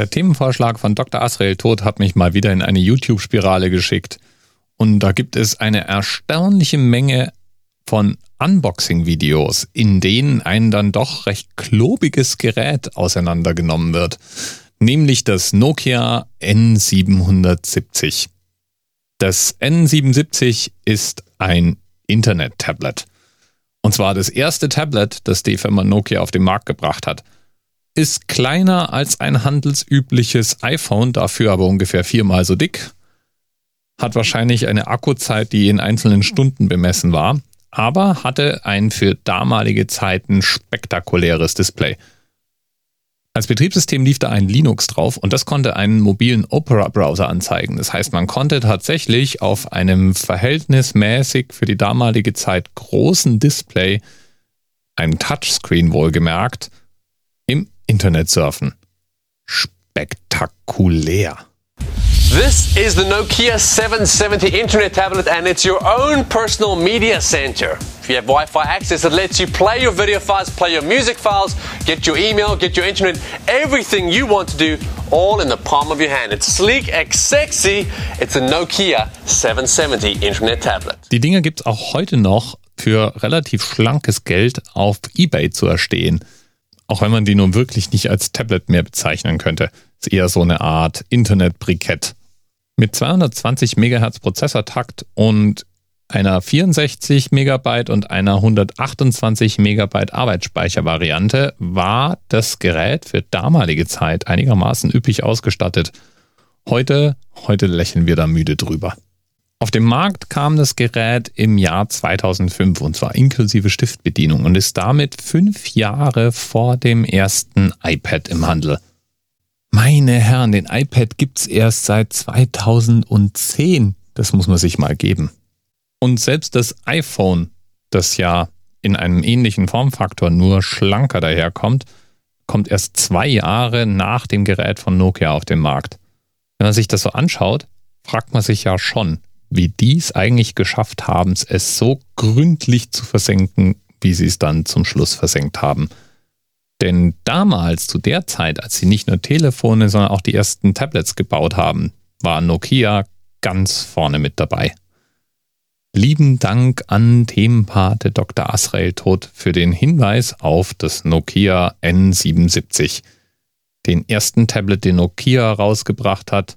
Der Themenvorschlag von Dr. Asrael Tod hat mich mal wieder in eine YouTube-Spirale geschickt. Und da gibt es eine erstaunliche Menge von Unboxing-Videos, in denen ein dann doch recht klobiges Gerät auseinandergenommen wird, nämlich das Nokia N770. Das N770 ist ein Internet-Tablet. Und zwar das erste Tablet, das die Firma Nokia auf den Markt gebracht hat. Ist kleiner als ein handelsübliches iPhone, dafür aber ungefähr viermal so dick. Hat wahrscheinlich eine Akkuzeit, die in einzelnen Stunden bemessen war, aber hatte ein für damalige Zeiten spektakuläres Display. Als Betriebssystem lief da ein Linux drauf und das konnte einen mobilen Opera-Browser anzeigen. Das heißt, man konnte tatsächlich auf einem verhältnismäßig für die damalige Zeit großen Display, einem Touchscreen wohlgemerkt, Internet surfen. Spektakulär. This is the Nokia 770 Internet tablet and it's your own personal media center. If you have Wi-Fi access that lets you play your video files, play your music files, get your email, get your internet, everything you want to do all in the palm of your hand. It's sleek and sexy. It's a Nokia 770 Internet tablet. Die Dinger gibt's auch heute noch für relativ schlankes Geld auf eBay zu erstehen. Auch wenn man die nun wirklich nicht als Tablet mehr bezeichnen könnte. Ist eher so eine Art Internet-Brikett. Mit 220 MHz Prozessortakt und einer 64 MB und einer 128 MB Arbeitsspeichervariante war das Gerät für damalige Zeit einigermaßen üppig ausgestattet. Heute, heute lächeln wir da müde drüber. Auf den Markt kam das Gerät im Jahr 2005 und zwar inklusive Stiftbedienung und ist damit fünf Jahre vor dem ersten iPad im Handel. Meine Herren, den iPad gibt's erst seit 2010. Das muss man sich mal geben. Und selbst das iPhone, das ja in einem ähnlichen Formfaktor nur schlanker daherkommt, kommt erst zwei Jahre nach dem Gerät von Nokia auf den Markt. Wenn man sich das so anschaut, fragt man sich ja schon, wie die es eigentlich geschafft haben, es so gründlich zu versenken, wie sie es dann zum Schluss versenkt haben. Denn damals, zu der Zeit, als sie nicht nur Telefone, sondern auch die ersten Tablets gebaut haben, war Nokia ganz vorne mit dabei. Lieben Dank an Themenpate Dr. Asrael Tod für den Hinweis auf das Nokia N77, den ersten Tablet, den Nokia rausgebracht hat